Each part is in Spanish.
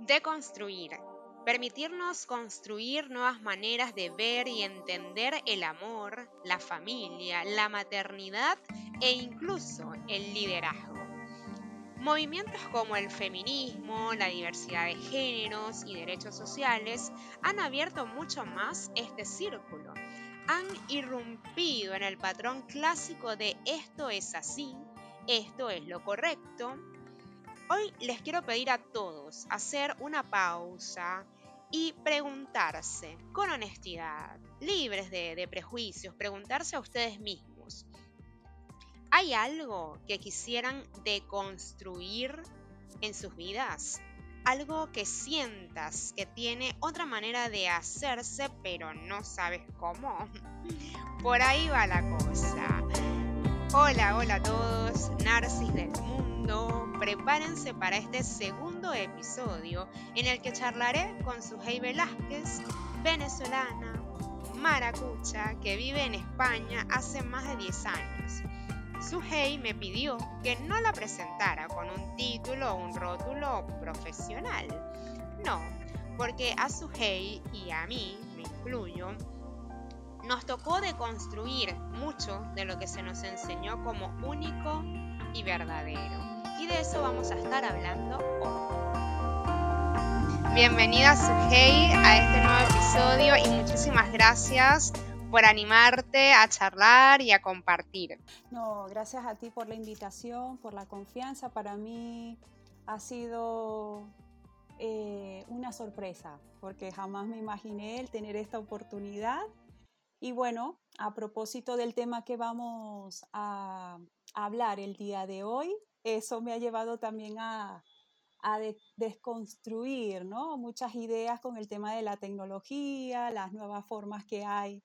Deconstruir. Permitirnos construir nuevas maneras de ver y entender el amor, la familia, la maternidad e incluso el liderazgo. Movimientos como el feminismo, la diversidad de géneros y derechos sociales han abierto mucho más este círculo. Han irrumpido en el patrón clásico de esto es así, esto es lo correcto. Hoy les quiero pedir a todos hacer una pausa y preguntarse con honestidad, libres de, prejuicios, preguntarse a ustedes mismos. ¿Hay algo que quisieran deconstruir en sus vidas? Algo que sientas que tiene otra manera de hacerse, pero no sabes cómo. Por ahí va la cosa. Hola, hola a todos, Narcis del mundo. Prepárense para este segundo episodio en el que charlaré con Sujei Velázquez, venezolana, maracucha, que vive en España hace más de 10 años. Suhei me pidió que no la presentara con un título o un rótulo profesional. No, porque a Suhei y a mí, me incluyo, nos tocó deconstruir mucho de lo que se nos enseñó como único y verdadero. Y de eso vamos a estar hablando hoy. Bienvenida Suhei a este nuevo episodio y muchísimas gracias por animarte a charlar y a compartir. No, gracias a ti por la invitación, por la confianza. Para mí ha sido eh, una sorpresa, porque jamás me imaginé el tener esta oportunidad. Y bueno, a propósito del tema que vamos a, hablar el día de hoy, eso me ha llevado también a, a desconstruir ¿no? muchas ideas con el tema de la tecnología, las nuevas formas que hay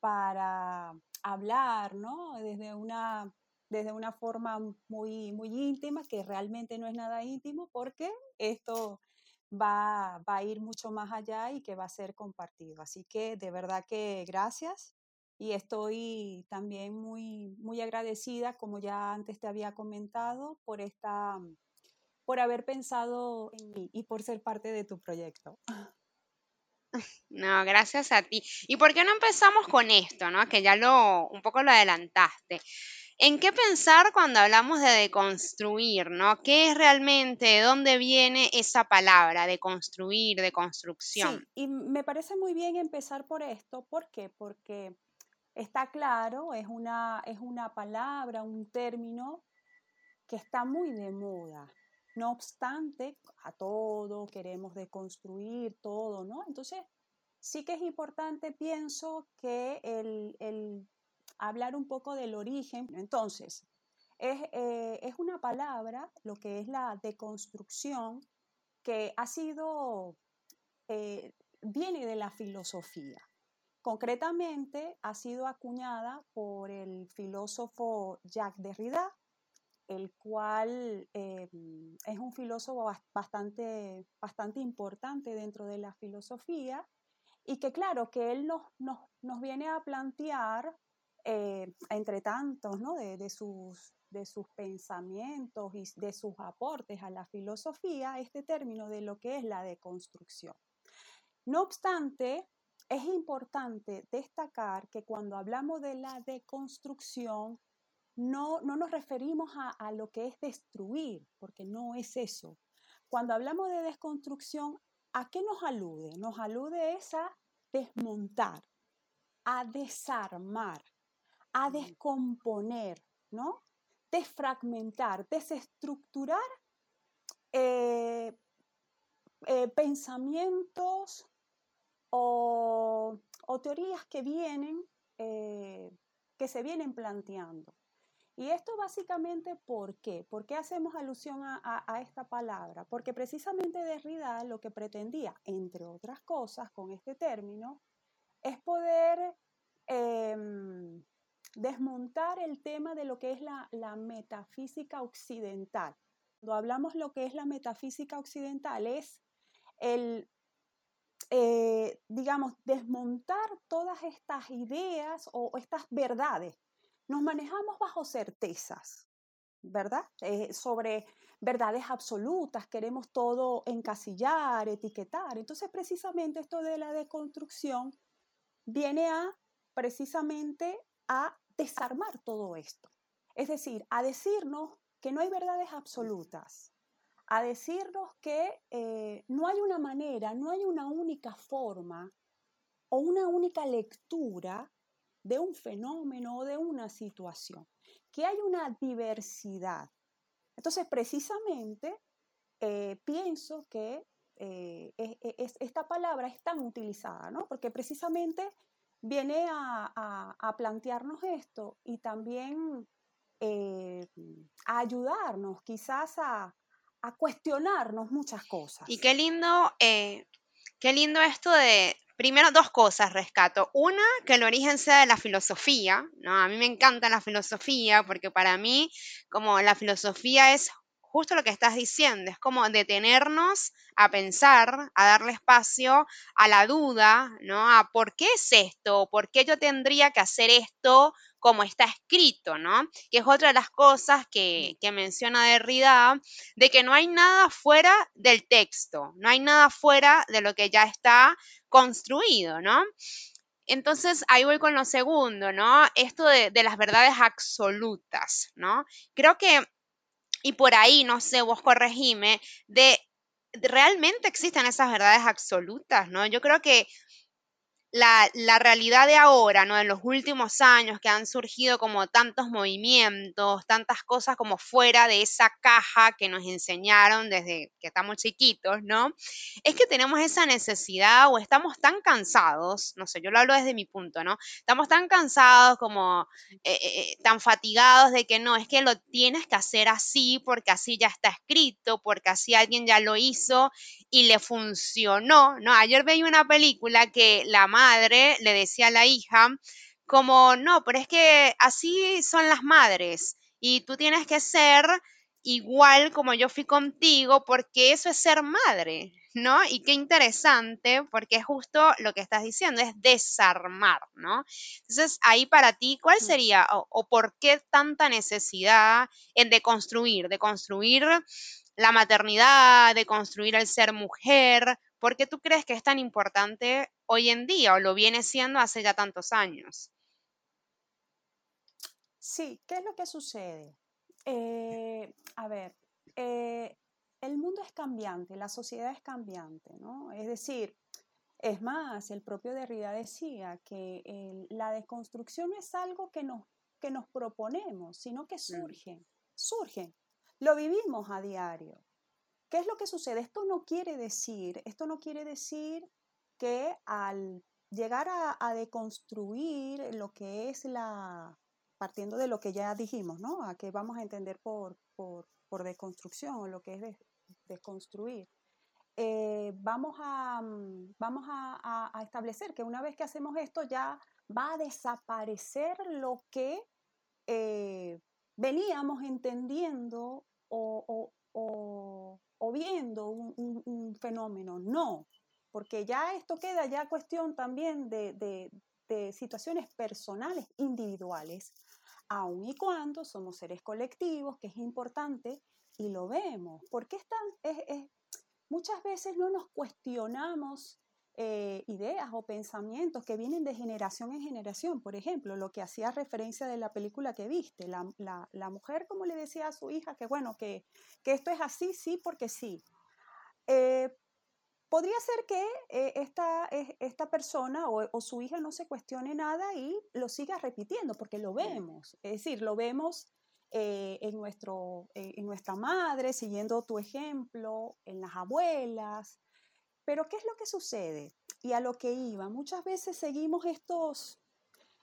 para hablar, ¿no? Desde una, desde una forma muy, muy íntima, que realmente no es nada íntimo, porque esto va, va a ir mucho más allá y que va a ser compartido. Así que de verdad que gracias y estoy también muy, muy agradecida, como ya antes te había comentado, por, esta, por haber pensado en mí y por ser parte de tu proyecto. No, gracias a ti. ¿Y por qué no empezamos con esto, no? Que ya lo, un poco lo adelantaste. ¿En qué pensar cuando hablamos de deconstruir, no? ¿Qué es realmente, de dónde viene esa palabra, de construir, de construcción? Sí, y me parece muy bien empezar por esto. ¿Por qué? Porque está claro, es una, es una palabra, un término que está muy de moda. No obstante, a todo queremos deconstruir todo, ¿no? Entonces, sí que es importante, pienso, que el, hablar un poco del origen. Entonces, eh, es, una palabra, lo que es la deconstrucción, que ha sido, eh, viene de la filosofía. Concretamente, ha sido acuñada por el filósofo Jacques Derrida, el cual eh, es un filósofo bastante, bastante importante dentro de la filosofía y que claro, que él nos, viene a plantear, eh, entre tantos, ¿no? de, sus, de sus pensamientos y de sus aportes a la filosofía, este término de lo que es la deconstrucción. No obstante, es importante destacar que cuando hablamos de la deconstrucción, no, nos referimos a, lo que es destruir, porque no es eso. Cuando hablamos de desconstrucción, ¿a qué nos alude? Nos alude a desmontar, a desarmar, a descomponer, ¿no? Desfragmentar, desestructurar eh, eh, pensamientos o, teorías que vienen, eh, que se vienen planteando. Y esto básicamente, ¿por qué? ¿Por qué hacemos alusión a, esta palabra? Porque precisamente Derrida lo que pretendía, entre otras cosas, con este término, es poder em, desmontar el tema de lo que es la, metafísica occidental. Cuando hablamos lo que es la metafísica occidental, es el, eh, digamos, desmontar todas estas ideas o estas verdades nos manejamos bajo certezas, ¿verdad? Eh, sobre verdades absolutas, queremos todo encasillar, etiquetar. Entonces, precisamente esto de la deconstrucción viene a precisamente a desarmar todo esto. Es decir, a decirnos que no hay verdades absolutas, a decirnos que eh, no hay una manera, no hay una única forma o una única lectura de un fenómeno o de una situación, que hay una diversidad. Entonces, precisamente, eh, pienso que eh, esta palabra es tan utilizada, ¿no? Porque precisamente viene a, plantearnos esto y también a ayudarnos quizás a, a cuestionarnos muchas cosas. Y qué lindo, eh, qué lindo esto de, primero dos cosas rescato. Una, que el origen sea de la filosofía, ¿no? A mí me encanta la filosofía porque para mí, como la filosofía es justo lo que estás diciendo, es como detenernos a pensar, a darle espacio a la duda, ¿no? A por qué es esto, por qué yo tendría que hacer esto como está escrito, ¿no? Que es otra de las cosas que, que menciona Derrida, de que no hay nada fuera del texto, no hay nada fuera de lo que ya está construido, ¿no? Entonces, ahí voy con lo segundo, ¿no? Esto de, de, las verdades absolutas, ¿no? Creo que, y por ahí, no sé, vos corregime, de, realmente existen esas verdades absolutas, ¿no? Yo creo que la, realidad de ahora, ¿no? En los últimos años que han surgido como tantos movimientos, tantas cosas como fuera de esa caja que nos enseñaron desde que estamos chiquitos, ¿no? Es que tenemos esa necesidad o estamos tan cansados, no sé, yo lo hablo desde mi punto, ¿no? Estamos tan cansados como eh, eh, eh, tan fatigados de que no, es que lo tienes que hacer así porque así ya está escrito, porque así alguien ya lo hizo y le funcionó, ¿no? Ayer veía una película que la madre le decía a la hija, como, no, pero es que así son las madres y tú tienes que ser igual como yo fui contigo porque eso es ser madre, ¿no? Y qué interesante porque es justo lo que estás diciendo, es desarmar, ¿no? Entonces, ahí para ti, ¿cuál sería o, o por qué tanta necesidad en deconstruir, de construir la maternidad, de construir el ser mujer, ¿Por qué tú crees que es tan importante hoy en día o lo viene siendo hace ya tantos años? Sí, ¿qué es lo que sucede? Eh, a ver, eh, el mundo es cambiante, la sociedad es cambiante, ¿no? Es decir, es más, el propio Derrida decía que la desconstrucción no es algo que nos, que nos proponemos, sino que surge, surge. Lo vivimos a diario. ¿Qué es lo que sucede? Esto no quiere decir, esto no quiere decir que al llegar a, deconstruir lo que es la, partiendo de lo que ya dijimos, ¿no? A qué vamos a entender por, por, por deconstrucción, lo que es desconstruir. Eh, vamos a, mm, vamos a, establecer que una vez que hacemos esto ya va a desaparecer lo que eh, veníamos entendiendo o viendo un, fenómeno, no, porque ya esto queda ya cuestión también de, situaciones personales, individuales, aun y cuando somos seres colectivos, que es importante, y lo vemos, porque es muchas veces no nos cuestionamos eh, ideas o pensamientos que vienen de generación en generación. Por ejemplo, lo que hacía referencia de la película que viste, la, mujer como le decía a su hija que bueno, que, esto es así, sí, porque sí. Eh, podría ser que eh, esta, esta, persona o, su hija no se cuestione nada y lo siga repitiendo, porque lo vemos. Es decir, lo vemos en, nuestro, en nuestra madre, siguiendo tu ejemplo, en las abuelas, pero ¿qué es lo que sucede? Y a lo que iba, muchas veces seguimos estos,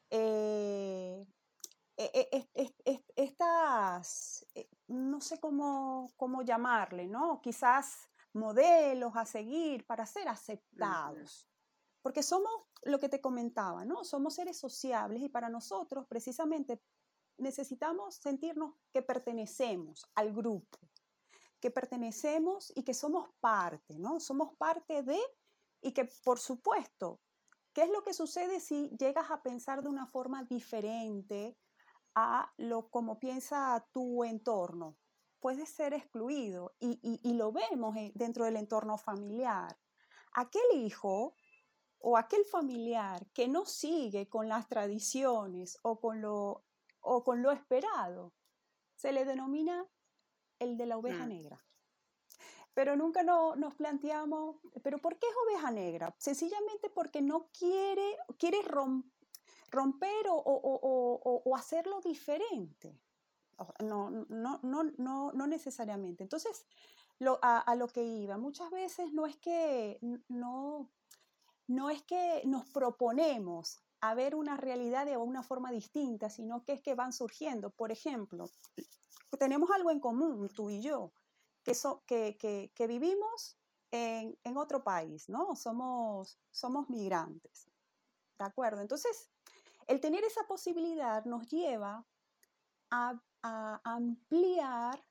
eh, e, e, estas, eh, no sé cómo, cómo llamarle, ¿no? Quizás modelos a seguir para ser aceptados. Porque somos lo que te comentaba, ¿no? Somos seres sociables y para nosotros precisamente necesitamos sentirnos que pertenecemos al grupo que pertenecemos y que somos parte, ¿no? Somos parte de y que, por supuesto, ¿qué es lo que sucede si llegas a pensar de una forma diferente a lo como piensa tu entorno? puede ser excluido y, y lo vemos dentro del entorno familiar. Aquel hijo o aquel familiar que no sigue con las tradiciones o con lo, o con lo esperado, se le denomina el de la oveja mm. negra. Pero nunca nos planteamos, ¿pero por qué es oveja negra? Sencillamente porque no quiere, quiere romper o, hacerlo diferente. No, no, no, no, no necesariamente. Entonces, lo, a, a, lo que iba, muchas veces no es que no, no es que nos proponemos a ver una realidad de una forma distinta, sino que es que van surgiendo. Por ejemplo, tenemos algo en común, tú y yo, que, que, vivimos en, otro país, ¿no? Somos, somos migrantes, ¿de acuerdo? Entonces, el tener esa posibilidad nos lleva a, a ampliar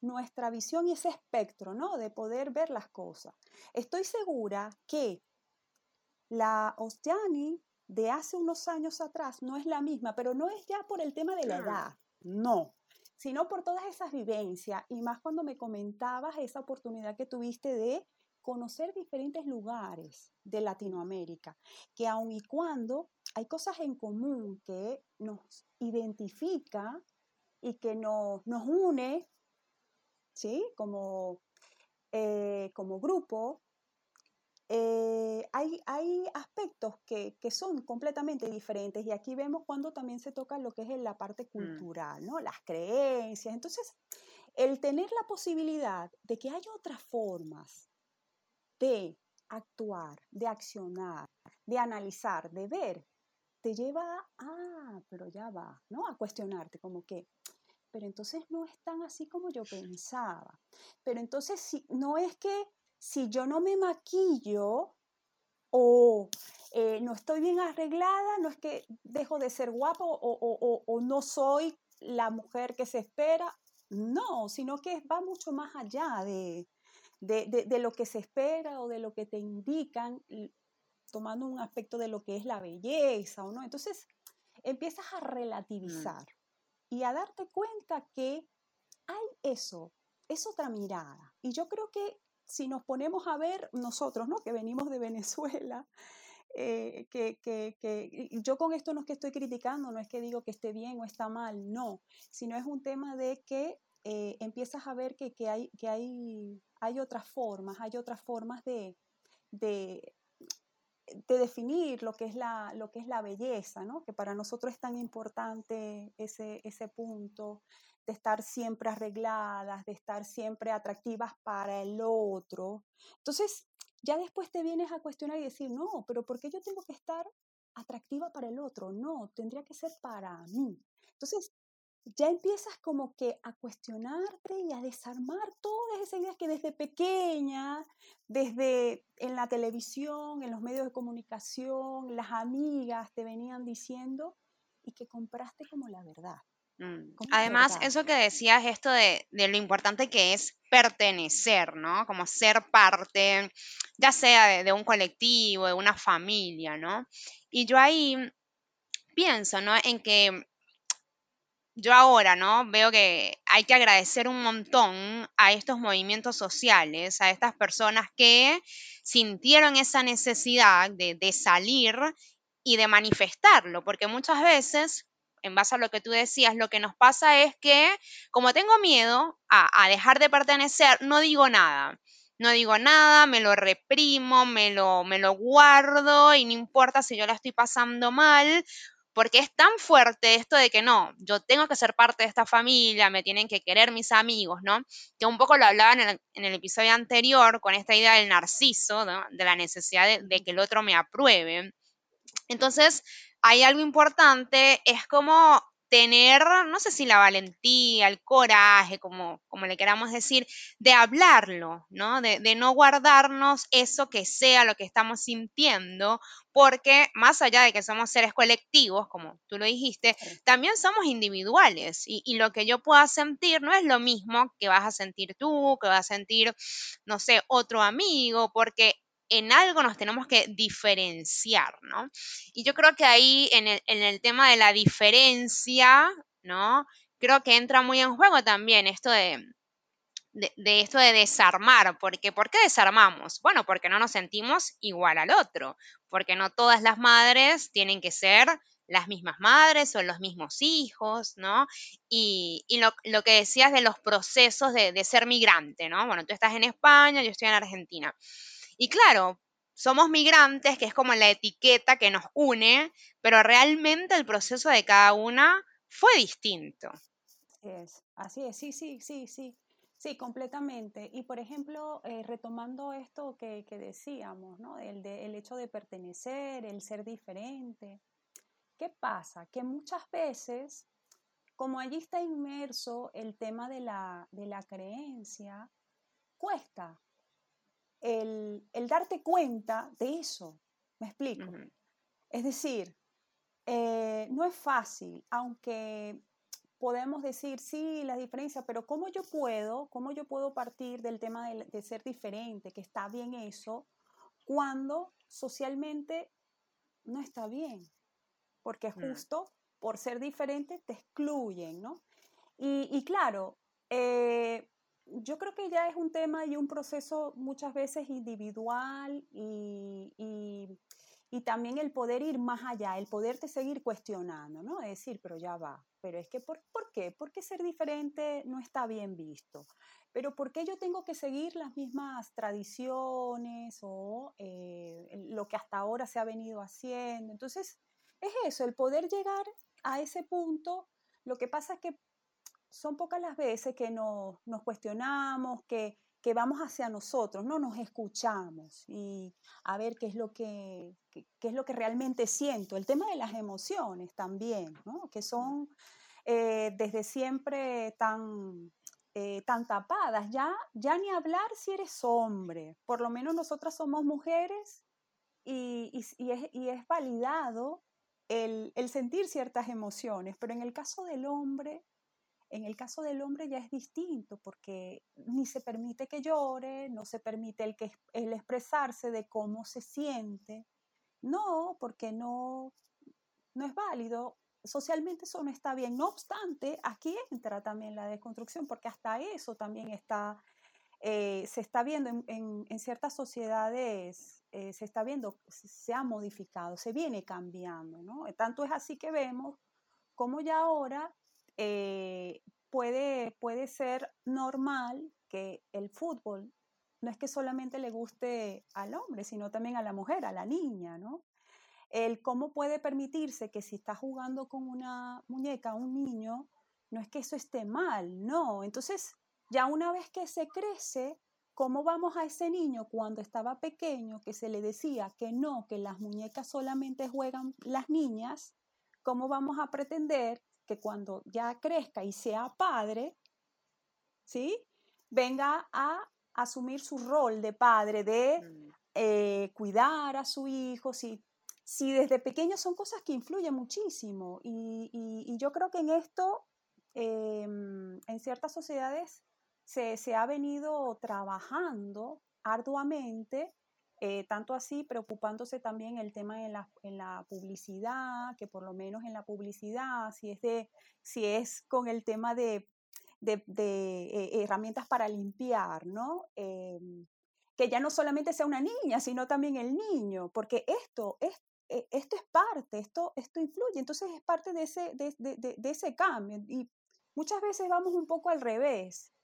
nuestra visión y ese espectro, ¿no? De poder ver las cosas. Estoy segura que la Ostiani de hace unos años atrás no es la misma, pero no es ya por el tema de la edad, no, sino por todas esas vivencias y más cuando me comentabas esa oportunidad que tuviste de conocer diferentes lugares de Latinoamérica, que aun y cuando hay cosas en común que nos identifica y que nos, nos une, ¿sí? Como, eh, como grupo, eh, hay, hay, aspectos que, que, son completamente diferentes y aquí vemos cuando también se toca lo que es la parte mm. cultural, ¿no? Las creencias. Entonces, el tener la posibilidad de que haya otras formas de actuar, de accionar, de analizar, de ver, te lleva a, ah, pero ya va, ¿no? A cuestionarte como que, pero entonces no es tan así como yo pensaba. Pero entonces si, no es que si yo no me maquillo o eh, no estoy bien arreglada, no es que dejo de ser guapo o, no soy la mujer que se espera, no, sino que va mucho más allá de, de, lo que se espera o de lo que te indican, tomando un aspecto de lo que es la belleza o no. Entonces, empiezas a mm. relativizar y a darte cuenta que hay eso, es otra mirada. Y yo creo que si nos ponemos a ver nosotros, ¿no? que venimos de Venezuela, eh, que, que, yo con esto no es que estoy criticando, no es que digo que esté bien o está mal, no, sino es un tema de que eh, empiezas a ver que, que, hay, que hay, hay otras formas, hay otras formas de, de, de, definir lo que, es la, lo que es la belleza, ¿no? que para nosotros es tan importante ese, ese punto, de estar siempre arregladas, de estar siempre atractivas para el otro. Entonces, ya después te vienes a cuestionar y decir, no, pero ¿por qué yo tengo que estar atractiva para el otro? No, tendría que ser para mí. Entonces, ya empiezas como que a cuestionarte y a desarmar todas esas ideas que desde pequeña, desde en la televisión, en los medios de comunicación, las amigas te venían diciendo y que compraste como la verdad. Mm. Además, eso que decías, esto de, lo importante que es pertenecer, ¿no? Como ser parte, ya sea de, un colectivo, de una familia, ¿no? Y yo ahí pienso, ¿no? En que yo ahora, ¿no? Veo que hay que agradecer un montón a estos movimientos sociales, a estas personas que sintieron esa necesidad de, de salir y de manifestarlo, porque muchas veces en base a lo que tú decías, lo que nos pasa es que como tengo miedo a, dejar de pertenecer, no digo nada. No digo nada, me lo reprimo, me lo, me lo guardo y no importa si yo la estoy pasando mal, porque es tan fuerte esto de que no, yo tengo que ser parte de esta familia, me tienen que querer mis amigos, ¿no? Que un poco lo hablaban en el, episodio anterior con esta idea del narciso, de la necesidad de, que el otro me apruebe. Entonces, hay algo importante, es como tener, no sé si la valentía, el coraje, como, como le queramos decir, de hablarlo, ¿no? De, de, no guardarnos eso que sea lo que estamos sintiendo, porque más allá de que somos seres colectivos, como tú lo dijiste, también somos individuales y, y lo que yo pueda sentir no es lo mismo que vas a sentir tú, que va a sentir, no sé, otro amigo, porque en algo nos tenemos que diferenciar, ¿no? Y yo creo que ahí en el, tema de la diferencia, ¿no? Creo que entra muy en juego también esto de, esto de desarmar, porque ¿por qué desarmamos? Bueno, porque no nos sentimos igual al otro, porque no todas las madres tienen que ser las mismas madres o los mismos hijos, ¿no? Y, lo, que decías de los procesos de, de, ser migrante, ¿no? Bueno, tú estás en España, yo estoy en Argentina. Y claro, somos migrantes, que es como la etiqueta que nos une, pero realmente el proceso de cada una fue distinto. Así es, así es, sí, sí, sí, sí. Sí, completamente. Y por ejemplo, eh, retomando esto que, decíamos, ¿no? El, de, el hecho de pertenecer, el ser diferente. ¿Qué pasa? Que muchas veces, como allí está inmerso el tema de la, creencia, cuesta el, darte cuenta de eso. ¿Me explico? Es decir, eh, no es fácil, aunque podemos decir, sí, la diferencia, pero ¿cómo yo puedo, cómo yo puedo partir del tema de, ser diferente, que está bien eso, cuando socialmente no está bien? Porque mm. justo por ser diferente te excluyen, ¿no? Y, claro, eh, yo creo que ya es un tema y un proceso muchas veces individual y, y también el poder ir más allá, el poderte seguir cuestionando, ¿no? Es decir, pero ya va, pero es que, ¿por, ¿por qué? Porque ser diferente no está bien visto. Pero ¿por qué yo tengo que seguir las mismas tradiciones o eh, lo que hasta ahora se ha venido haciendo? Entonces, es eso, el poder llegar a ese punto. Lo que pasa es que son pocas las veces que nos, nos cuestionamos, que que vamos hacia nosotros, no nos escuchamos y a ver qué es lo que, qué, es lo que realmente siento. El tema de las emociones también, ¿no? que son eh, desde siempre tan, eh, tan tapadas. Ya, ya ni hablar si eres hombre, por lo menos nosotras somos mujeres y, y, es, y es, validado el, el sentir ciertas emociones, pero en el caso del hombre en el caso del hombre ya es distinto porque ni se permite que llore, no se permite el, que, el expresarse de cómo se siente. No, porque no, no es válido. Socialmente eso no está bien. No obstante, aquí entra también la deconstrucción porque hasta eso también está, eh, se está viendo en, ciertas sociedades, eh, se está viendo, se ha modificado, se viene cambiando. ¿no? Tanto es así que vemos cómo ya ahora eh, puede, puede ser normal que el fútbol no es que solamente le guste al hombre, sino también a la mujer, a la niña, ¿no? El cómo puede permitirse que si está jugando con una muñeca, un niño, no es que eso esté mal, no. Entonces, ya una vez que se crece, ¿cómo vamos a ese niño cuando estaba pequeño que se le decía que no, que las muñecas solamente juegan las niñas? ¿Cómo vamos a pretender que cuando ya crezca y sea padre, ¿sí? Venga a asumir su rol de padre, de mm. eh, cuidar a su hijo, si, si desde pequeño son cosas que influyen muchísimo. Y, yo creo que en esto, em, en ciertas sociedades, se, se, ha venido trabajando arduamente eh, tanto así preocupándose también el tema en la, en la, publicidad, que por lo menos en la publicidad, si es, de, si es con el tema de, de, eh, herramientas para limpiar, ¿no? Em, que ya no solamente sea una niña, sino también el niño, porque esto es, eh, esto es parte, esto, esto influye, entonces es parte de ese, de, ese cambio. Y muchas veces vamos un poco al revés.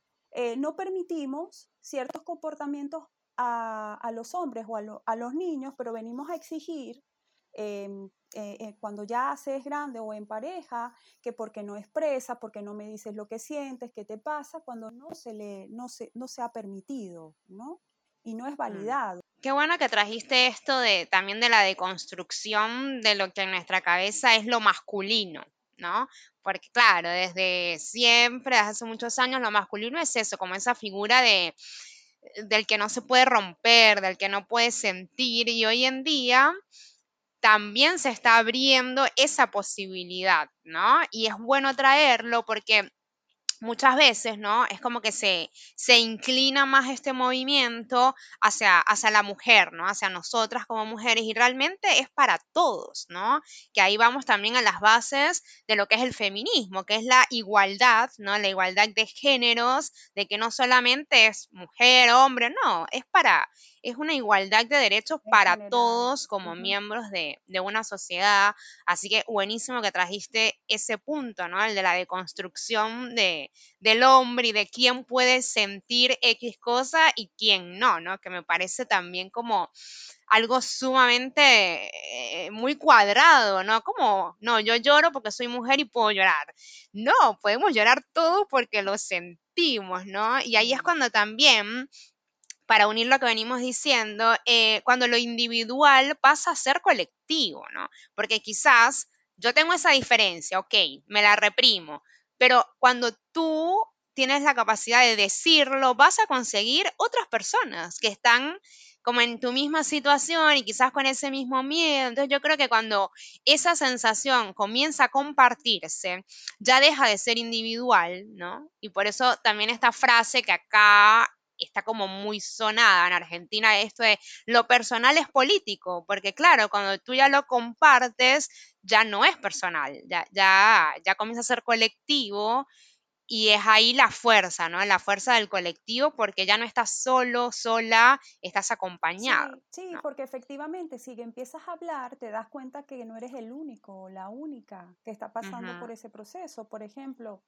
no permitimos ciertos comportamientos a, los hombres o a, los niños, pero venimos a exigir em, eh, eh, cuando ya seas grande o en pareja, que porque no expresa, porque no me dices lo que sientes, qué te pasa, cuando no se le, no se, no se ha permitido, ¿no? Y no es mm. validado. Qué bueno que trajiste esto de también de la deconstrucción de lo que en nuestra cabeza es lo masculino, ¿no? Porque claro, desde siempre, desde hace muchos años, lo masculino es eso, como esa figura de, del que no se puede romper, del que no puede sentir y hoy en día también se está abriendo esa posibilidad, ¿no? Y es bueno traerlo porque muchas veces, ¿no? Es como que se, se inclina más este movimiento hacia, hacia la mujer, ¿no? Hacia nosotras como mujeres y realmente es para todos, ¿no? Que ahí vamos también a las bases de lo que es el feminismo, que es la igualdad, ¿no? La igualdad de géneros, de que no solamente es mujer, hombre, no, es para, es una igualdad de derechos para todos como miembros de, una sociedad. Así que buenísimo que trajiste ese punto, ¿no? El de la deconstrucción de, del hombre y de quién puede sentir X cosa y quién no, ¿no? Que me parece también como algo sumamente eh, muy cuadrado, ¿no? Como, no, yo lloro porque soy mujer y puedo llorar. No, podemos llorar todos porque lo sentimos, ¿no? Y ahí es cuando también para unir lo que venimos diciendo, eh, cuando lo individual pasa a ser colectivo, ¿no? Porque quizás yo tengo esa diferencia, ok, me la reprimo, pero cuando tú tienes la capacidad de decirlo, vas a conseguir otras personas que están como en tu misma situación y quizás con ese mismo miedo. Entonces yo creo que cuando esa sensación comienza a compartirse, ya deja de ser individual, ¿no? Y por eso también esta frase que acá está como muy sonada en Argentina esto de lo personal es político, porque claro, cuando tú ya lo compartes, ya no es personal, ya, ya, ya comienza a ser colectivo y es ahí la fuerza, ¿no? La fuerza del colectivo porque ya no estás solo, sola, estás acompañado. Sí, porque efectivamente si empiezas a hablar te das cuenta que no eres el único, la única que está pasando por ese proceso. Por ejemplo,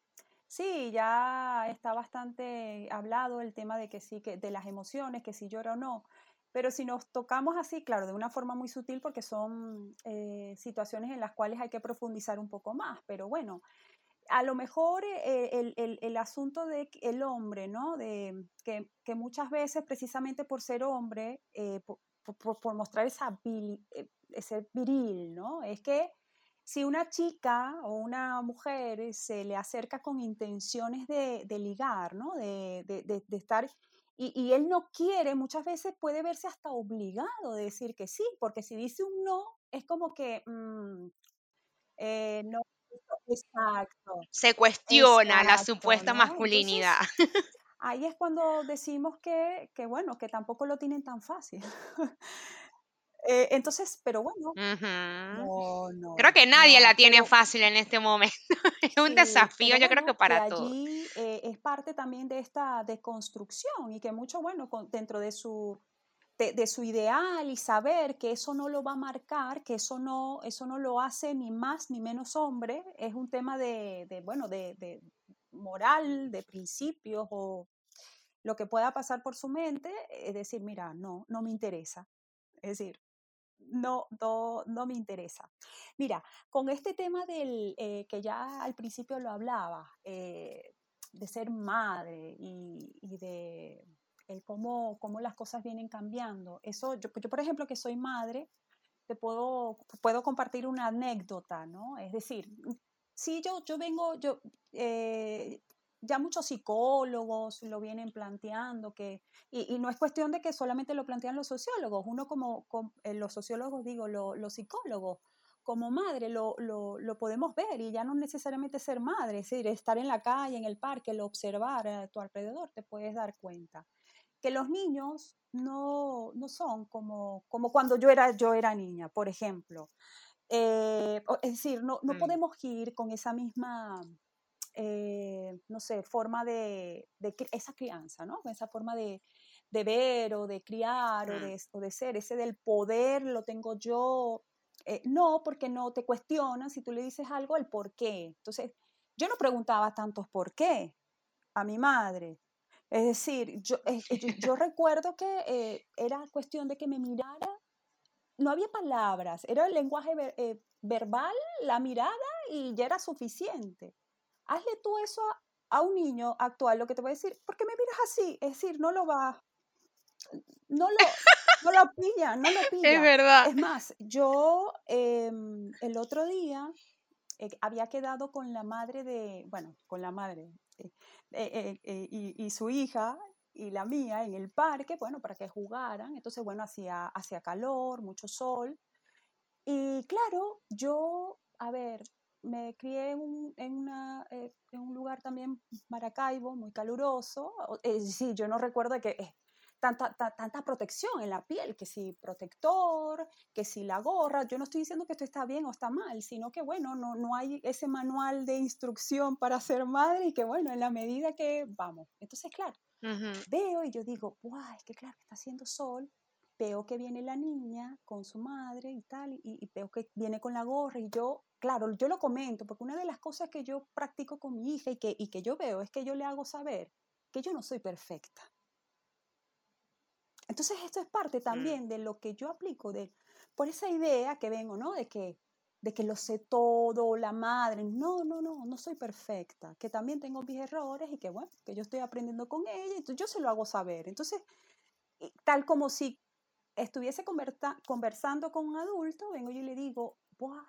Sí, ya está bastante hablado el tema de que sí, que de las emociones, que si llora o no. Pero si nos tocamos así, claro, de una forma muy sutil, porque son eh, situaciones en las cuales hay que profundizar un poco más. Pero bueno, a lo mejor eh, el, asunto del el hombre, ¿no? De, que, muchas veces, precisamente por ser hombre, eh, por, mostrar esa ese viril, ¿no? Es que si una chica o una mujer se le acerca con intenciones de, ligar, ¿no? De, estar, y, él no quiere, muchas veces puede verse hasta obligado de decir que sí, porque si dice un no, es como que mm, eh, no. Exacto. Se cuestiona la supuesta masculinidad. ahí es cuando decimos que, que, bueno, que tampoco lo tienen tan fácil. Eh, entonces, pero bueno, Creo que nadie la tiene fácil en este momento. es un desafío, yo creo que para todos. Allí eh, es parte también de esta deconstrucción y que mucho, bueno, dentro de su, de, su ideal y saber que eso no lo va a marcar, que eso no, eso no lo hace ni más ni menos hombre, es un tema de, de bueno, de, de moral, de principios o lo que pueda pasar por su mente, es decir, mira, no, no me interesa. Es decir, no, no, me interesa. Mira, con este tema del eh, que ya al principio lo hablaba, eh, de ser madre y, de cómo, cómo, las cosas vienen cambiando, eso, yo, yo, por ejemplo que soy madre, te puedo, puedo compartir una anécdota, ¿no? Es decir, sí, yo, yo vengo, yo, eh, ya muchos psicólogos lo vienen planteando, que, y, no es cuestión de que solamente lo plantean los sociólogos, uno como, eh, los sociólogos, digo, los psicólogos, como madre lo, lo, podemos ver y ya no necesariamente ser madre, es decir, estar en la calle, en el parque, lo observar a tu alrededor, te puedes dar cuenta. Que los niños no, no son como, como cuando yo era, yo era niña, por ejemplo. Eh, es decir, no, no mm. podemos ir con esa misma eh, no sé, forma de, esa crianza, ¿no? Esa forma de, ver o de criar o, de, de, ser, ese del poder lo tengo yo. Eh, no, porque no te cuestionan si tú le dices algo el por qué. Entonces, yo no preguntaba tantos por qué a mi madre. Es decir, yo, eh, yo, recuerdo que era cuestión de que me mirara, no había palabras, era el lenguaje verbal, la mirada y ya era suficiente hazle tú eso a, un niño actual, lo que te voy a decir, ¿por qué me miras así? Es decir, no lo va, no lo, no lo pilla, no lo pilla. Es verdad. Es más, yo em, el otro día eh, había quedado con la madre de, bueno, con la madre eh, eh, y, su hija y la mía en el parque, bueno, para que jugaran. Entonces, bueno, hacía, hacía calor, mucho sol. Y claro, yo, a ver, me crié en un, en una, eh, en un lugar también, Maracaibo, muy caluroso. Eh, sí, yo no recuerdo que eh, tanta, tanta protección en la piel, que si protector, que si la gorra. Yo no estoy diciendo que esto está bien o está mal, sino que, bueno, no, no hay ese manual de instrucción para ser madre y que, bueno, en la medida que vamos. Entonces, claro, veo y yo digo, guau, es que claro, está haciendo sol, veo que viene la niña con su madre y tal, y, veo que viene con la gorra y yo, claro, yo lo comento, porque una de las cosas que yo practico con mi hija y que, y que yo veo es que yo le hago saber que yo no soy perfecta. Entonces esto es parte también de lo que yo aplico, de, por esa idea que vengo, ¿no? De que, de que lo sé todo, la madre, no, no, no, no soy perfecta, que también tengo mis errores y que bueno, que yo estoy aprendiendo con ella, entonces yo se lo hago saber. Entonces, tal como si estuviese conversando con un adulto, vengo yo y le digo, ¡buah!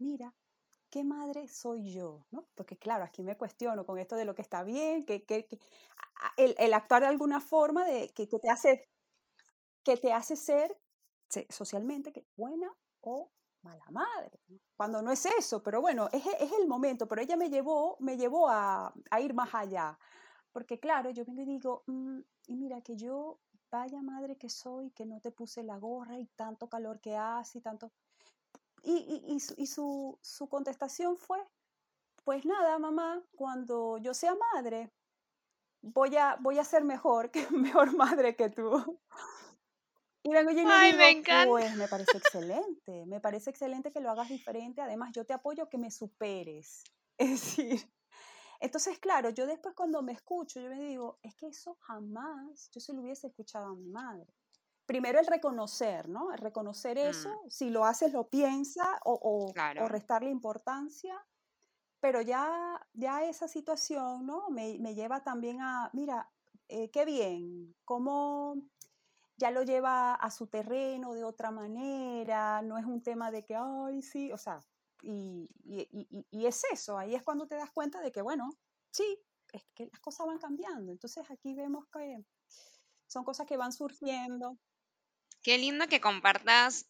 Mira, ¿qué madre soy yo? ¿no? Porque claro, aquí me cuestiono con esto de lo que está bien, que, que, el, el, actuar de alguna forma de, que, te hace, que te hace ser socialmente que buena o mala madre. Cuando no es eso, pero bueno, es, es el momento, pero ella me llevó, me llevó a, a, ir más allá. Porque claro, yo vengo y digo, mm, y mira que yo vaya madre que soy, que no te puse la gorra y tanto calor que hace y tanto... Y, y, y, su, su, contestación fue, pues nada, mamá, cuando yo sea madre, voy a, voy a ser mejor, que mejor madre que tú. Y vengo y Ay, me encanta. pues me parece excelente, me parece excelente que lo hagas diferente, además yo te apoyo que me superes. Es decir, entonces, claro, yo después cuando me escucho, yo me digo, es que eso jamás yo se lo hubiese escuchado a mi madre. Primero el reconocer, ¿no? El reconocer eso, mm. si lo haces, lo piensa o, o, restarle importancia, pero ya, ya esa situación, ¿no? Me, me lleva también a, mira, eh, qué bien, cómo ya lo lleva a su terreno de otra manera, no es un tema de que, ay, sí, o sea, y, es eso, ahí es cuando te das cuenta de que, bueno, sí, es que las cosas van cambiando. Entonces aquí vemos que son cosas que van surgiendo. Qué lindo que compartas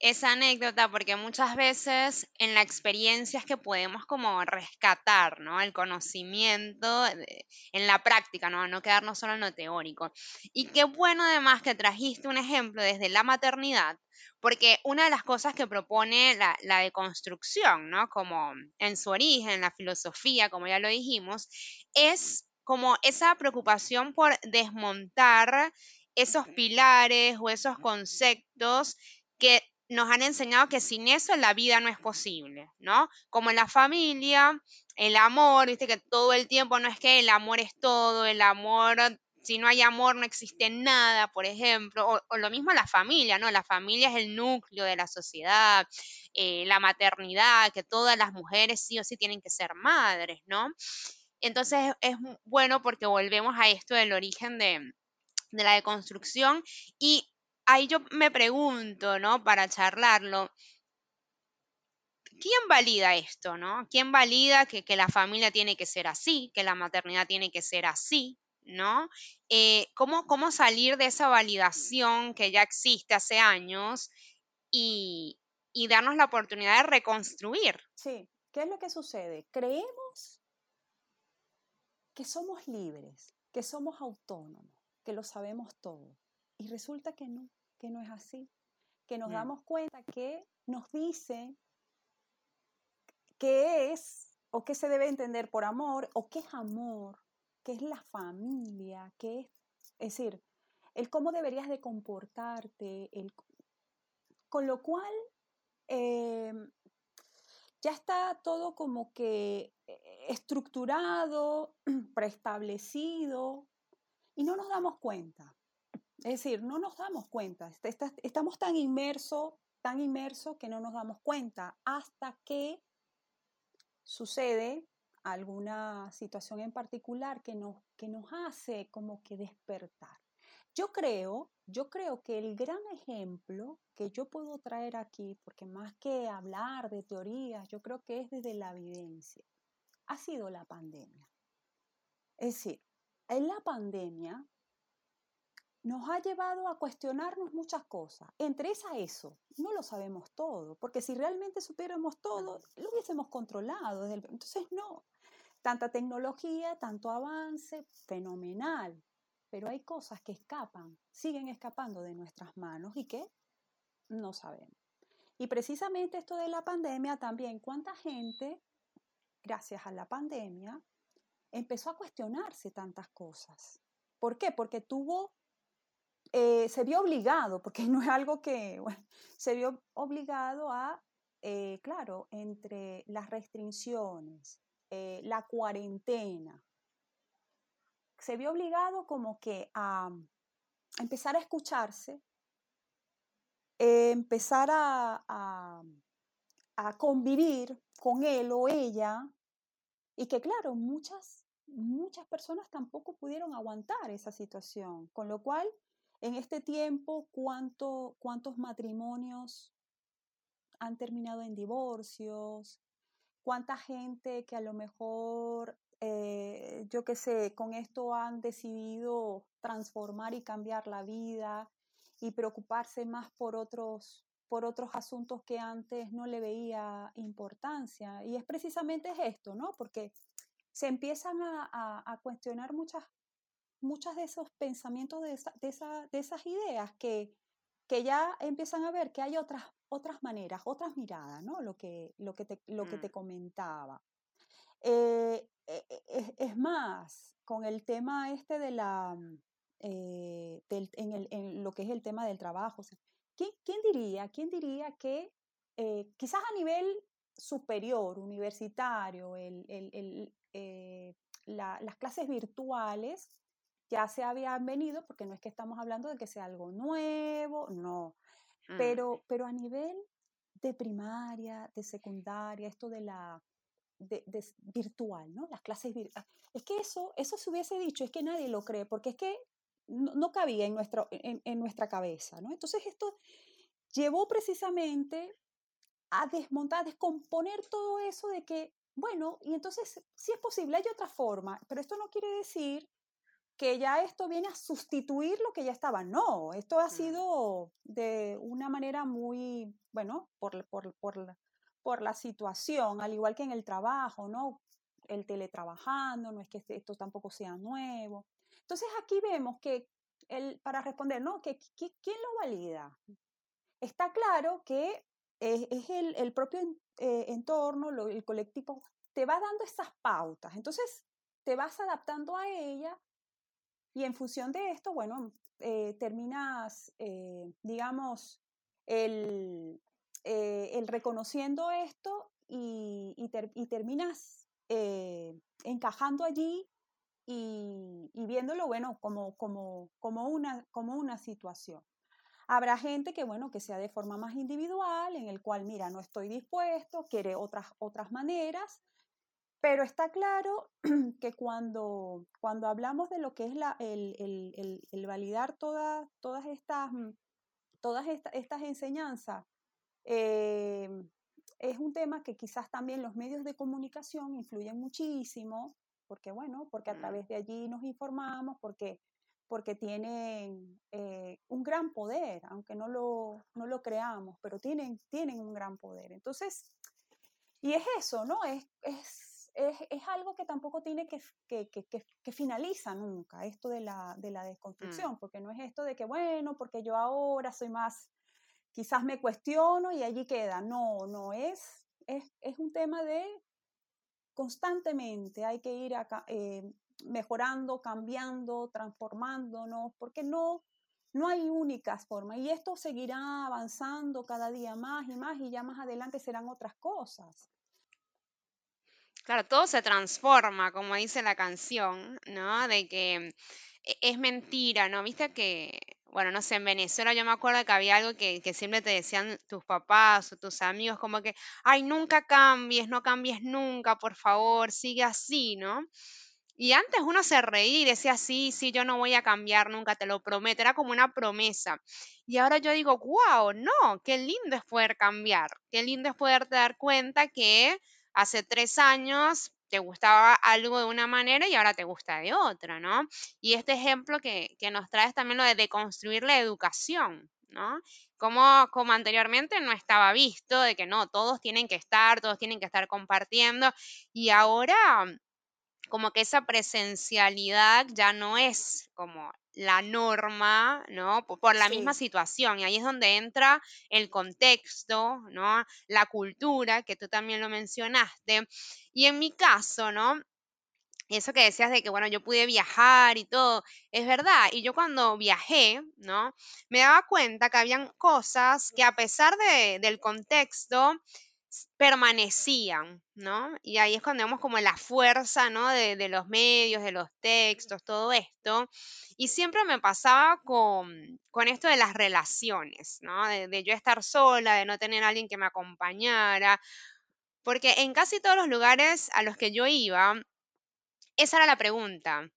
esa anécdota porque muchas veces en la experiencia es que podemos como rescatar, ¿no? El conocimiento en la práctica, ¿no? No quedarnos solo en lo teórico. Y qué bueno además que trajiste un ejemplo desde la maternidad, porque una de las cosas que propone la, la deconstrucción, ¿no? Como en su origen, la filosofía, como ya lo dijimos, es como esa preocupación por desmontar esos pilares o esos conceptos que nos han enseñado que sin eso la vida no es posible, ¿no? Como en la familia, el amor, viste que todo el tiempo no es que el amor es todo, el amor, si no hay amor no existe nada, por ejemplo, o, lo mismo la familia, ¿no? La familia es el núcleo de la sociedad, eh, la maternidad, que todas las mujeres sí o sí tienen que ser madres, ¿no? Entonces es bueno porque volvemos a esto del origen de, de la deconstrucción y ahí yo me pregunto, ¿no? Para charlarlo, ¿quién valida esto, no? ¿Quién valida que, la familia tiene que ser así, que la maternidad tiene que ser así, ¿no? Eh, ¿cómo, ¿Cómo salir de esa validación que ya existe hace años y, y darnos la oportunidad de reconstruir? Sí, ¿qué es lo que sucede? Creemos que somos libres, que somos autónomos, que lo sabemos todo. Y resulta que no que no es así, que nos mm. damos cuenta que nos dice qué es o qué se debe entender por amor o qué es amor, qué es la familia, qué es, es decir, el cómo deberías de comportarte, el, con lo cual em, ya está todo como que eh, estructurado, preestablecido, y no nos damos cuenta. Es decir, no nos damos cuenta, estamos tan inmersos, tan inmersos que no nos damos cuenta hasta que sucede alguna situación en particular que nos, que nos hace como que despertar. Yo creo, yo creo que el gran ejemplo que yo puedo traer aquí, porque más que hablar de teorías, yo creo que es desde la evidencia, ha sido la pandemia. Es decir, en la pandemia nos ha llevado a cuestionarnos muchas cosas. Entre esas eso, no lo sabemos todo, porque si realmente supiéramos todo, lo hubiésemos controlado. Desde el... Entonces, no. Tanta tecnología, tanto avance, fenomenal. Pero hay cosas que escapan, siguen escapando de nuestras manos y que no sabemos. Y precisamente esto de la pandemia también, ¿cuánta gente, gracias a la pandemia, empezó a cuestionarse tantas cosas? ¿Por qué? Porque tuvo eh, se vio obligado, porque no es algo que, se vio obligado a, eh, claro, entre las restricciones, eh, la cuarentena, se vio obligado como que a, empezar a escucharse, empezar a, a convivir con él o ella, y que claro, muchas, muchas personas tampoco pudieron aguantar esa situación, con lo cual en este tiempo, ¿cuánto, ¿cuántos matrimonios han terminado en divorcios? ¿Cuánta gente que a lo mejor, eh, yo qué sé, con esto han decidido transformar y cambiar la vida y preocuparse más por otros, por otros asuntos que antes no le veía importancia? Y es precisamente esto, ¿no? Porque se empiezan a, a cuestionar muchas muchos de esos pensamientos, de, de, esas ideas que, que ya empiezan a ver que hay otras, otras maneras, otras miradas, ¿no? Lo que, lo que, te, lo que mm. te comentaba. Eh, e, e, es, más, con el tema este de la, eh, en, el, en, lo que es el tema del trabajo, ¿quién, ¿quién, diría, quién diría que eh, quizás a nivel superior, universitario, el, el, la, las clases virtuales ya se habían venido, porque no es que estamos hablando de que sea algo nuevo, no, mm. pero, pero a nivel de primaria, de secundaria, esto de la de, virtual, ¿no? Las clases virtuales. Es que eso, eso se hubiese dicho, es que nadie lo cree, porque es que no, cabía en, nuestro, en, en, nuestra cabeza, ¿no? Entonces esto llevó precisamente a desmontar, a descomponer todo eso de que, bueno, y entonces sí es posible, hay otra forma, pero esto no quiere decir que ya esto viene a sustituir lo que ya estaba. No, esto ha mm. sido de una manera muy, bueno, por, por, por, por la situación, al igual que en el trabajo, ¿no? El teletrabajando, no es que esto tampoco sea nuevo. Entonces aquí vemos que, el, para responder, ¿no? Que, ¿Quién lo valida? Está claro que es, el, propio eh, entorno, el colectivo, te va dando esas pautas. Entonces te vas adaptando a ella y en función de esto, bueno, eh, terminas, eh, digamos, el, el, reconociendo esto y, y, terminas encajando allí y, y, viéndolo, bueno, como, como, como, una, como una situación. Habrá gente que, bueno, que sea de forma más individual, en el cual, mira, no estoy dispuesto, quiere otras, otras maneras, pero está claro que cuando, cuando hablamos de lo que es la, el, el, el, validar todas estas, mm, todas estas enseñanzas, eh, es un tema que quizás también los medios de comunicación influyen muchísimo, porque bueno, porque a mm. través de allí nos informamos, porque, porque tienen eh, un gran poder, aunque no lo, no lo creamos, pero tienen, tienen un gran poder. Entonces, y es eso, ¿no? Es, es es, algo que tampoco tiene que, que, que, que, finaliza nunca, esto de la, de la mm. desconstrucción, porque no es esto de que, bueno, porque yo ahora soy más, quizás me cuestiono y allí queda. No, no, es, es, es un tema de constantemente hay que ir acá, eh, mejorando, cambiando, transformándonos, porque no, no hay únicas formas. Y esto seguirá avanzando cada día más y más y ya más adelante serán otras cosas. Claro, todo se transforma, como dice la canción, ¿no? De que e, es mentira, ¿no? Viste que, bueno, no sé, en Venezuela yo me acuerdo que había algo que, siempre te decían tus papás o tus amigos, como que, ay, nunca cambies, no cambies nunca, por favor, sigue así, ¿no? Y antes uno se reía y decía, sí, sí, yo no voy a cambiar nunca, te lo prometo, era como una promesa. Y ahora yo digo, wow, no, qué lindo es poder cambiar, qué lindo es poderte dar cuenta que hace tres años te gustaba algo de una manera y ahora te gusta de otra, ¿no? Y este ejemplo que, que nos traes también lo de deconstruir la educación, ¿no? Como, como anteriormente no estaba visto de que no, todos tienen que estar, todos tienen que estar compartiendo y ahora como que esa presencialidad ya no es como la norma, ¿no? Por, la misma situación. Y ahí es donde entra el contexto, ¿no? La cultura, que tú también lo mencionaste. Y en mi caso, ¿no? Eso que decías de que, bueno, yo pude viajar y todo, es verdad. Y yo cuando viajé, ¿no? Me daba cuenta que habían cosas que a pesar de, del contexto, permanecían, ¿no? Y ahí es cuando vemos como la fuerza, ¿no? De, los medios, de los textos, todo esto. Y siempre me pasaba con, con esto de las relaciones, ¿no? De, de yo estar sola, de no tener a alguien que me acompañara. Porque en casi todos los lugares a los que yo iba, esa era la pregunta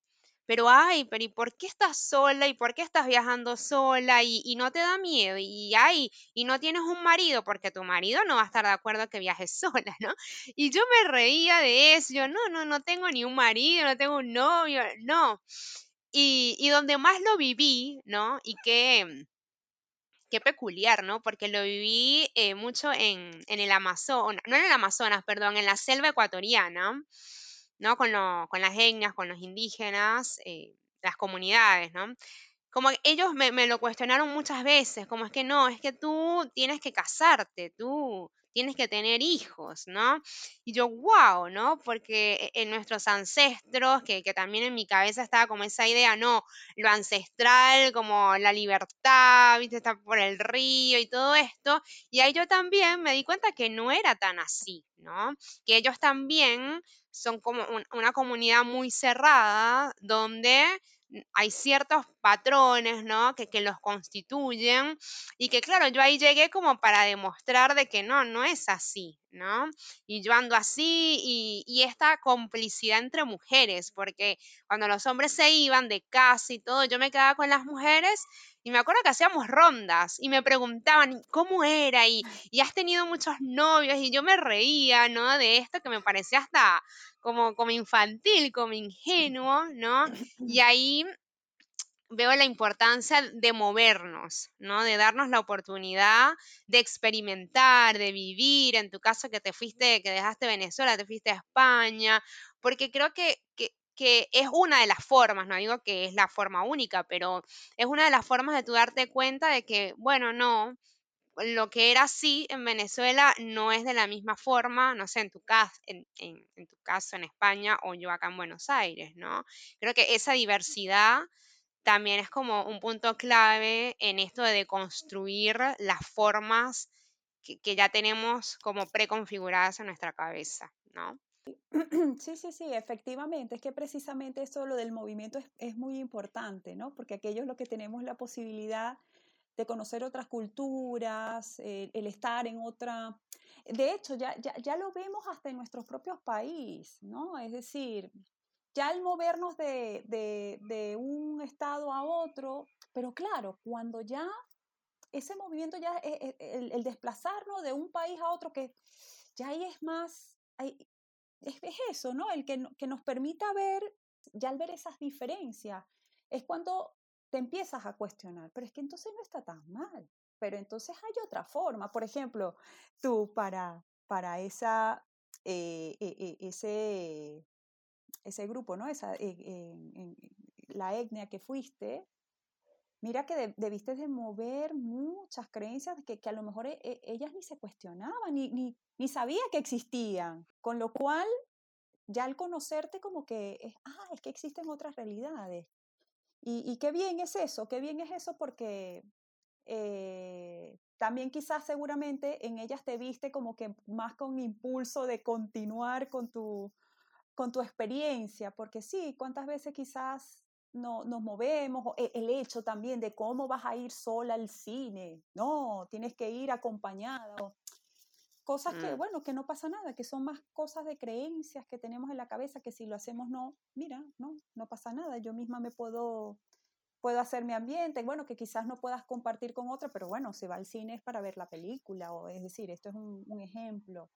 pero ay, pero ¿y por qué estás sola? ¿Y por qué estás viajando sola? ¿Y, no te da miedo? Y ay, y no tienes un marido, porque tu marido no va a estar de acuerdo que viajes sola, ¿no? Y yo me reía de eso, yo no, no, no tengo ni un marido, no tengo un novio, no. Y, y donde más lo viví, ¿no? Y qué, qué peculiar, ¿no? Porque lo viví eh, mucho en, en el Amazonas, no en el Amazonas, perdón, en la selva ecuatoriana. ¿No? Con, con las etnias, con los indígenas, eh, las comunidades, ¿no? Como ellos me, me, lo cuestionaron muchas veces, como es que no, es que tú tienes que casarte, tú tienes que tener hijos, ¿no? Y yo, wow, ¿no? Porque en nuestros ancestros, que, que, también en mi cabeza estaba como esa idea, no, lo ancestral, como la libertad, viste, está por el río y todo esto, y ahí yo también me di cuenta que no era tan así, ¿no? Que ellos también son como una comunidad muy cerrada donde hay ciertos patrones, ¿no? Que, que, los constituyen y que claro, yo ahí llegué como para demostrar de que no, no es así, ¿no? Y yo ando así y, y esta complicidad entre mujeres, porque cuando los hombres se iban de casa y todo, yo me quedaba con las mujeres y me acuerdo que hacíamos rondas y me preguntaban cómo era y, y has tenido muchos novios y yo me reía, ¿no? De esto que me parecía hasta como, como infantil, como ingenuo, ¿no? Y ahí veo la importancia de movernos, ¿no? De darnos la oportunidad de experimentar, de vivir, en tu caso que te fuiste, que dejaste Venezuela, te fuiste a España, porque creo que, que, que es una de las formas, no digo que es la forma única, pero es una de las formas de tú darte cuenta de que, bueno, no, lo que era así en Venezuela no es de la misma forma, no sé, en tu, caso, en, tu caso en España o yo acá en Buenos Aires, ¿no? Creo que esa diversidad también es como un punto clave en esto de construir las formas que, que ya tenemos como preconfiguradas en nuestra cabeza, ¿no? Sí, sí, sí, efectivamente. Es que precisamente eso, lo del movimiento es, es muy importante, ¿no? Porque aquellos lo que tenemos la posibilidad de conocer otras culturas, el estar en otra... De hecho, ya, ya, ya, lo vemos hasta en nuestros propios países, ¿no? Es decir, ya el movernos de, de, de un estado a otro, pero claro, cuando ya ese movimiento ya, es, el, el, desplazarnos de un país a otro, que ya ahí es más, es, es, eso, ¿no? El que, que nos permita ver, ya al ver esas diferencias, es cuando te empiezas a cuestionar, pero es que entonces no está tan mal, pero entonces hay otra forma. Por ejemplo, tú para, para esa, eh, eh, eh, ese, ese grupo, ¿no? Esa, la etnia que fuiste, mira que debiste de mover muchas creencias que, que a lo mejor ellas ni se cuestionaban, ni, ni, ni sabían que existían, con lo cual ya al conocerte como que, es, ah, es que existen otras realidades. Y, qué bien es eso, qué bien es eso porque eh, también quizás seguramente en ellas te viste como que más con impulso de continuar con tu, con tu experiencia, porque sí, cuántas veces quizás no, nos movemos, e, el hecho también de cómo vas a ir sola al cine, no, tienes que ir acompañada. Cosas que, mm. bueno, que no pasa nada, que son más cosas de creencias que tenemos en la cabeza, que si lo hacemos no, mira, no, no pasa nada, yo misma me puedo, puedo hacer mi ambiente, bueno, que quizás no puedas compartir con otra, pero bueno, se va al cine es para ver la película, o es decir, esto es un, ejemplo.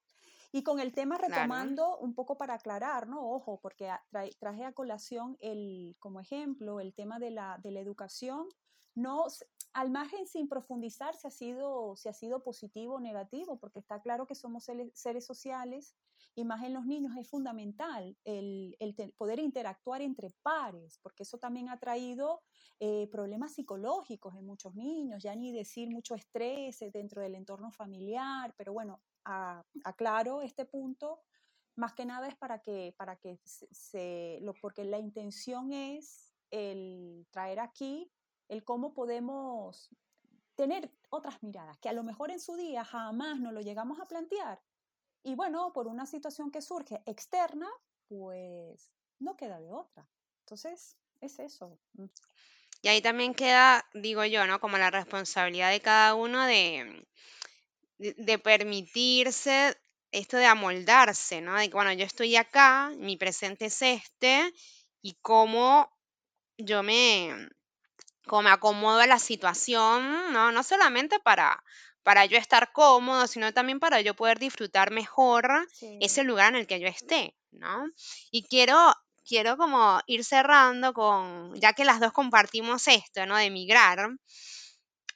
Y con el tema retomando un poco para aclarar, ¿no? Ojo, porque traje a colación el, como ejemplo el tema de la, de la educación, no, al margen sin profundizar si ha sido, si ha sido positivo o negativo, porque está claro que somos seres sociales y más en los niños es fundamental el, poder interactuar entre pares, porque eso también ha traído eh, problemas psicológicos en muchos niños, ya ni decir mucho estrés dentro del entorno familiar, pero bueno, aclaro este punto, más que nada es para que, para que se, lo, porque la intención es el traer aquí el cómo podemos tener otras miradas, que a lo mejor en su día jamás nos lo llegamos a plantear. Y bueno, por una situación que surge externa, pues no queda de otra. Entonces, es eso. Mm. Y ahí también queda, digo yo, ¿no? Como la responsabilidad de cada uno de, de, permitirse esto de amoldarse, ¿no? De que, bueno, yo estoy acá, mi presente es este, y cómo yo me, como me acomodo a la situación, ¿no? No solamente para, para yo estar cómodo, sino también para yo poder disfrutar mejor ese lugar en el que yo esté, ¿no? Y quiero, quiero como ir cerrando con, ya que las dos compartimos esto, ¿no? De emigrar,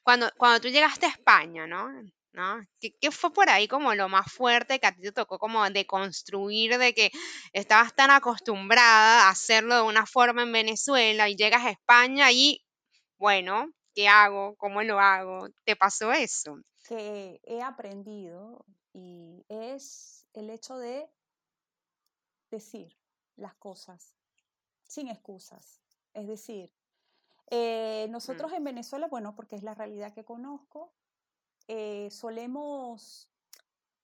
cuando, cuando tú llegaste a España, ¿no? ¿No? ¿Qué, ¿Qué, fue por ahí como lo más fuerte que a ti te tocó como de construir, de que estabas tan acostumbrada a hacerlo de una forma en Venezuela y llegas a España y bueno, ¿qué hago? ¿Cómo lo hago? ¿Te pasó eso? Que he aprendido y es el hecho de decir las cosas sin excusas. Es decir, eh, mm. nosotros en Venezuela, bueno, porque es la realidad que conozco, eh, solemos,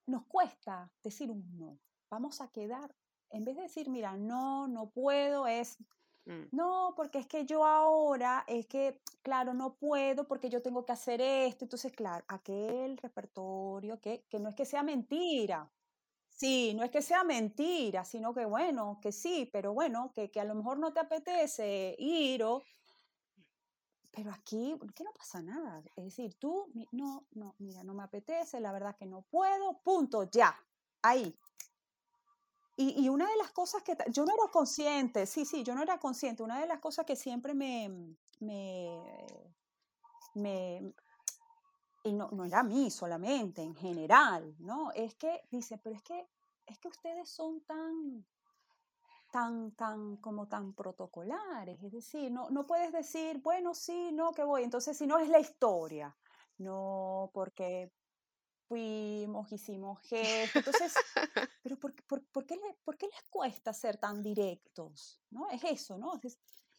nos cuesta decir un no. Vamos a quedar, en vez de decir, mira, no, no puedo, es Mm. No, porque es que yo ahora, es que, claro, no puedo porque yo tengo que hacer esto. Entonces, claro, aquel repertorio que, que no es que sea mentira. Sí, no es que sea mentira, sino que bueno, que sí, pero bueno, que, que a lo mejor no te apetece ir o... Pero aquí, que no pasa nada. Es decir, tú, no, no, mira, no me apetece, la verdad que no puedo, punto, ya, ahí. Y, una de las cosas que yo no era consciente, sí, sí, yo no era consciente, una de las cosas que siempre me, me, me y no, no era a mí solamente, en general, ¿no? Es que dice, pero es que, es que ustedes son tan, tan, tan, como tan protocolares, es decir, no, no puedes decir, bueno, sí, no, que voy, entonces si no es la historia, no, porque fuimos, hicimos gestos. Entonces, pero por, por, qué por, qué les cuesta ser tan directos? ¿No? Es eso, ¿no?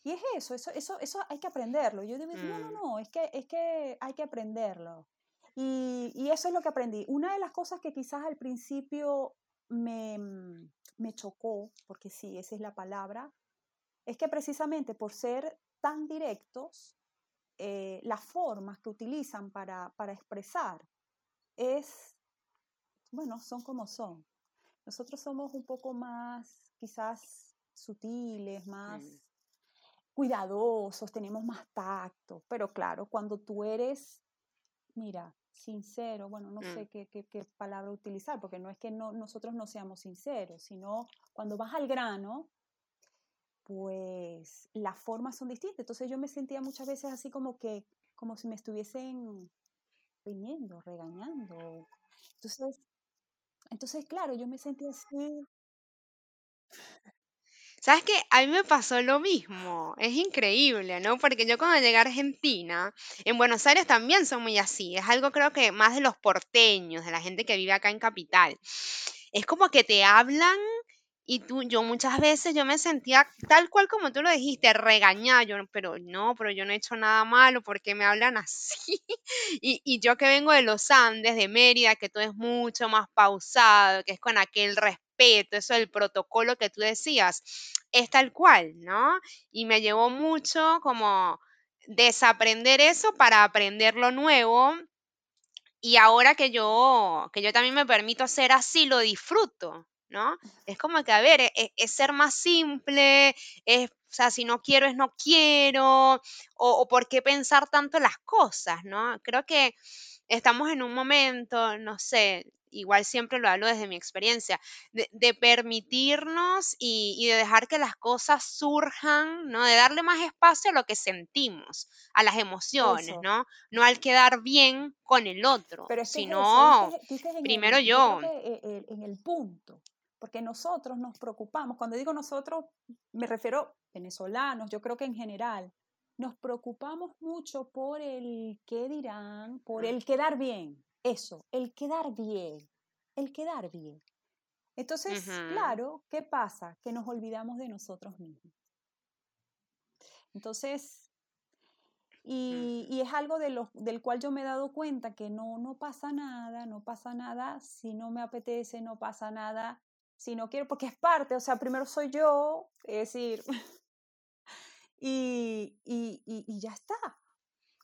y es eso, eso, eso, eso hay que aprenderlo. Yo digo, no, no, mm. no, es que, es que hay que aprenderlo. Y, y, eso es lo que aprendí. Una de las cosas que quizás al principio me, mm, me chocó, porque sí, esa es la palabra, es que precisamente por ser tan directos, eh, las formas que utilizan para, para expresar es, bueno, son como son. Nosotros somos un poco más, quizás, sutiles, más cuidadosos, tenemos más tacto, pero claro, cuando tú eres, mira, sincero, bueno, no sé mm. qué, qué, qué, palabra utilizar, porque no es que no, nosotros no seamos sinceros, sino cuando vas al grano, pues las formas son distintas. Entonces yo me sentía muchas veces así como que, como si me estuviesen riñendo, regañando. Entonces, entonces, claro, yo me sentí así. ¿Sabes qué? A mí me pasó lo mismo. Es increíble, ¿no? Porque yo cuando llegué a Argentina, en Buenos Aires también son muy así. Es algo creo que más de los porteños, de la gente que vive acá en Capital. Es como que te hablan y tú, yo muchas veces yo me sentía tal cual como tú lo dijiste, regañada, yo, pero no, pero yo no he hecho nada malo, ¿por qué me hablan así? Y, yo que vengo de los Andes, de Mérida, que todo es mucho más pausado, que es con aquel respeto, eso del protocolo que tú decías, es tal cual, ¿no? Y me llevó mucho como desaprender eso para aprender lo nuevo. Y ahora que yo, que yo también me permito hacer así, lo disfruto, ¿no? Es como que, a ver, e, e, es, ser más simple, es, o sea, si no quiero es no quiero, o, por qué pensar tanto las cosas, ¿no? Creo que estamos en un momento, no sé, igual siempre lo hablo desde mi experiencia, de, permitirnos y, de dejar que las cosas surjan, ¿no? De darle más espacio a lo que sentimos, a las emociones, ¿no? No al quedar bien con el otro, sino primero yo. Eh, en el punto, porque nosotros nos preocupamos, cuando digo nosotros, me refiero venezolanos, yo creo que en general, nos preocupamos mucho por el qué dirán, por el quedar bien. Eso, el quedar bien, el quedar bien. Entonces, claro, ¿qué pasa? Que nos olvidamos de nosotros mismos. Entonces, y, es algo de del cual yo me he dado cuenta que no, no pasa nada, no pasa nada, si no me apetece, no pasa nada, si no quiero, porque es parte, o sea, primero soy yo, es decir, y, y, ya está,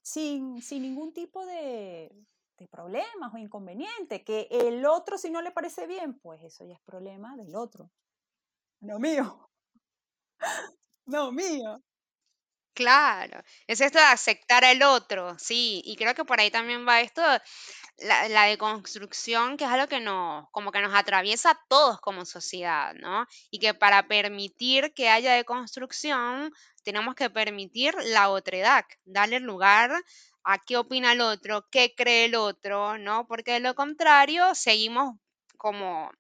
sin, sin ningún tipo de, problemas o inconvenientes, que el otro si no le parece bien, pues eso ya es problema del otro, no mío, no mío. Claro, es esto de aceptar al otro, sí, y creo que por ahí también va esto, la, la deconstrucción, que es algo que nos, como que nos atraviesa a todos como sociedad, ¿no? Y que para permitir que haya deconstrucción, tenemos que permitir la otredad, darle lugar a qué opina el otro, qué cree el otro, ¿no? Porque de lo contrario seguimos como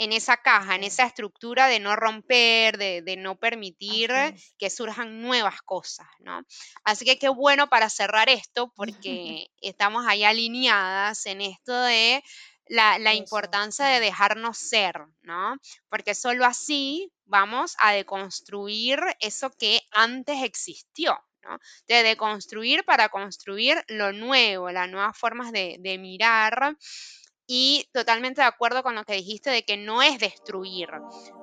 en esa caja, en esa estructura de no romper, de, no permitir que surjan nuevas cosas, ¿no? Así que qué bueno para cerrar esto, porque estamos ahí alineadas en esto de la, la importancia de dejarnos ser, ¿no? Porque solo así vamos a deconstruir eso que antes existió, de deconstruir para construir lo nuevo, las nuevas formas de, mirar. Y totalmente de acuerdo con lo que dijiste de que no es destruir,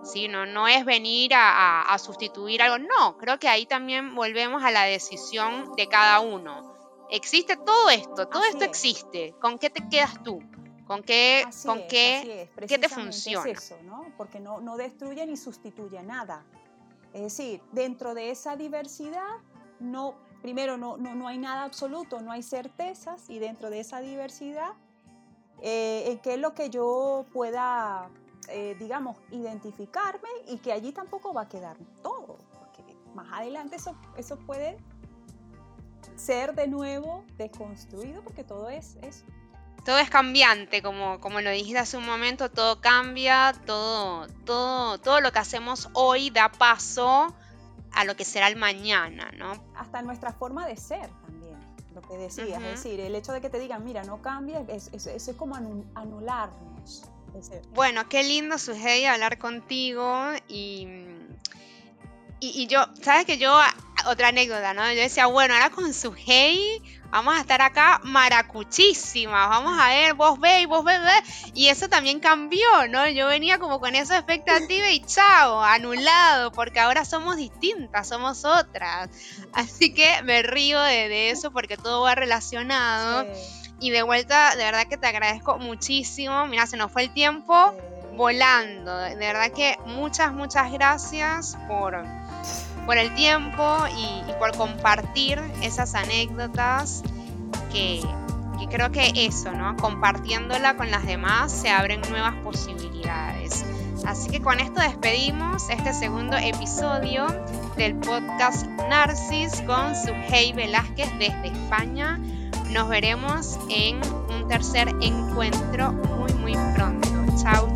¿sí? no, es venir a, sustituir algo. No, creo que ahí también volvemos a la decisión de cada uno. Existe todo esto, todo esto existe. ¿Con qué te quedas tú? ¿Con qué, con qué, qué te funciona? eso, ¿no? Porque no, no destruye ni sustituye nada. Es decir, dentro de esa diversidad no, primero no, no, hay nada absoluto, no hay certezas y dentro de esa diversidad, eh, ¿qué es lo que yo pueda, eh, digamos, identificarme y que allí tampoco va a quedar todo? Porque más adelante eso, eso puede ser de nuevo desconstruido porque todo es eso. Todo es cambiante, como, como lo dijiste hace un momento, todo cambia, todo, todo, todo lo que hacemos hoy da paso a lo que será el mañana, ¿no? Hasta nuestra forma de ser también, lo que decías, es decir, el hecho de que te digan, mira, no cambies, eso es, como anularnos. Bueno, qué lindo, Sujei, hablar contigo y, y, y, yo, sabes que yo, otra anécdota, ¿no? Yo decía, bueno, ahora con Sujei vamos a estar acá maracuchísimas, vamos a ver, vos ve, vos ve, y eso también cambió, ¿no? Yo venía como con esa expectativa y chao, anulado, porque ahora somos distintas, somos otras. Así que me río de, eso porque todo va relacionado. Y de vuelta, de verdad que te agradezco muchísimo. Mira, se nos fue el tiempo volando. De verdad que muchas, muchas gracias por por el tiempo y, por compartir esas anécdotas que, creo que eso, ¿no? Compartiéndola con las demás se abren nuevas posibilidades. Así que con esto despedimos este segundo episodio del podcast Narcis con Sujei Velázquez desde España. Nos veremos en un tercer encuentro muy muy pronto. Chao.